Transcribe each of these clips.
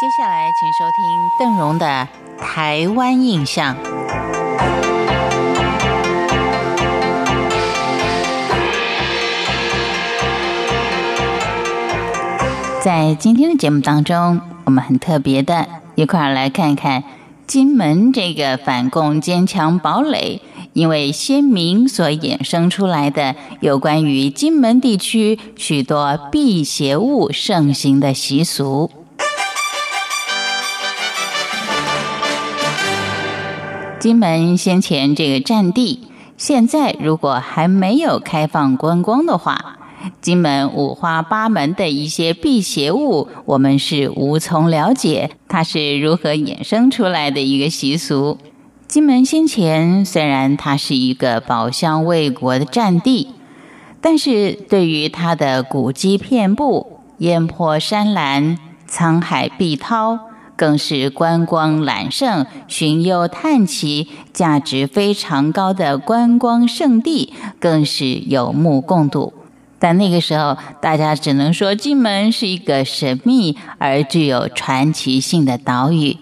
接下来，请收听邓荣的《台湾印象》。在今天的节目当中，我们很特别的一块儿来看看金门这个反共坚强堡垒，因为先民所衍生出来的有关于金门地区许多辟邪物盛行的习俗。金门先前这个占地，现在如果还没有开放观光的话，金门五花八门的一些辟邪物，我们是无从了解它是如何衍生出来的一个习俗。金门先前虽然它是一个宝相卫国的占地，但是对于它的古迹遍布、烟波山岚、沧海碧涛。更是观光揽胜、寻幽探奇，价值非常高的观光胜地，更是有目共睹。但那个时候，大家只能说金门是一个神秘而具有传奇性的岛屿。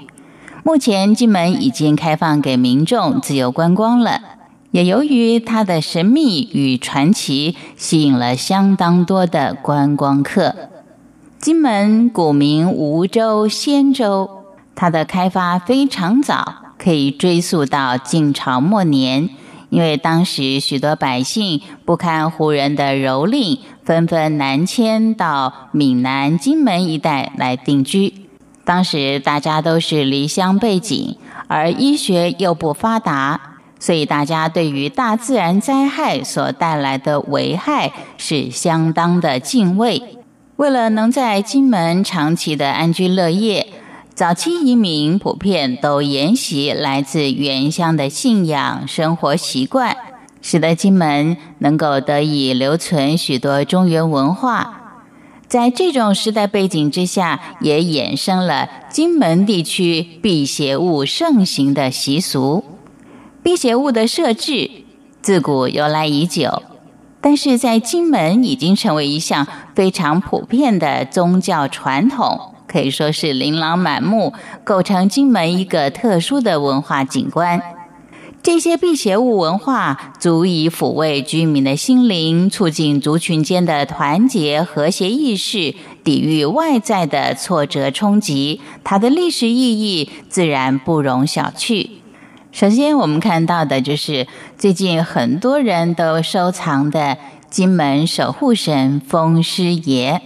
目前，金门已经开放给民众自由观光了，也由于它的神秘与传奇，吸引了相当多的观光客。金门古名梧州、仙州，它的开发非常早，可以追溯到晋朝末年。因为当时许多百姓不堪胡人的蹂躏，纷纷南迁到闽南金门一带来定居。当时大家都是离乡背井，而医学又不发达，所以大家对于大自然灾害所带来的危害是相当的敬畏。为了能在金门长期的安居乐业，早期移民普遍都沿袭来自原乡的信仰、生活习惯，使得金门能够得以留存许多中原文化。在这种时代背景之下，也衍生了金门地区辟邪物盛行的习俗。辟邪物的设置自古由来已久。但是在金门已经成为一项非常普遍的宗教传统，可以说是琳琅满目，构成金门一个特殊的文化景观。这些辟邪物文化足以抚慰居民的心灵，促进族群间的团结和谐意识，抵御外在的挫折冲击。它的历史意义自然不容小觑。首先，我们看到的就是最近很多人都收藏的金门守护神风师爷。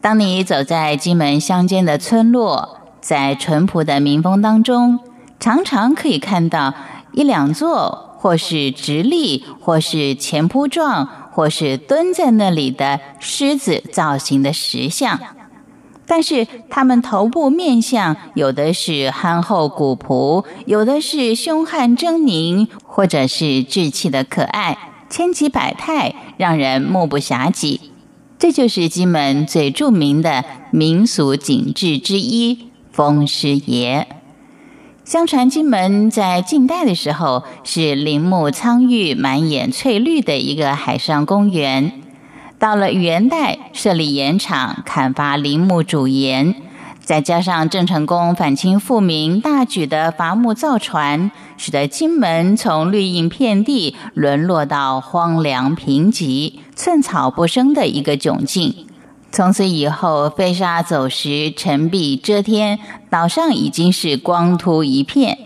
当你走在金门乡间的村落，在淳朴的民风当中，常常可以看到一两座，或是直立，或是前扑状，或是蹲在那里的狮子造型的石像。但是他们头部面相，有的是憨厚古朴，有的是凶悍狰狞，或者是稚气的可爱，千奇百态，让人目不暇接。这就是金门最著名的民俗景致之一——风师爷。相传金门在近代的时候是林木苍郁、满眼翠绿的一个海上公园。到了元代，设立盐场，砍伐林木煮盐，再加上郑成功反清复明，大举的伐木造船，使得金门从绿荫遍地沦落到荒凉贫瘠、寸草不生的一个窘境。从此以后，飞沙走石，尘壁遮天，岛上已经是光秃一片，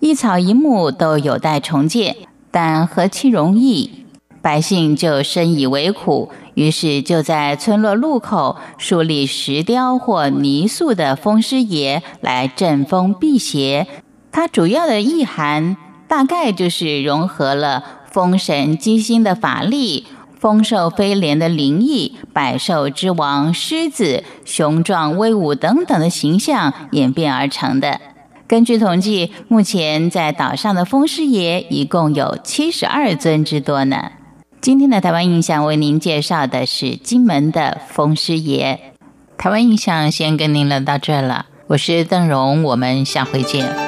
一草一木都有待重建，但何其容易！百姓就深以为苦，于是就在村落路口树立石雕或泥塑的风师爷来镇风辟邪。它主要的意涵大概就是融合了风神机星的法力、丰寿飞廉的灵异、百兽之王狮子雄壮威武等等的形象演变而成的。根据统计，目前在岛上的风师爷一共有七十二尊之多呢。今天的台湾印象为您介绍的是金门的风师爷。台湾印象先跟您聊到这了，我是邓荣，我们下回见。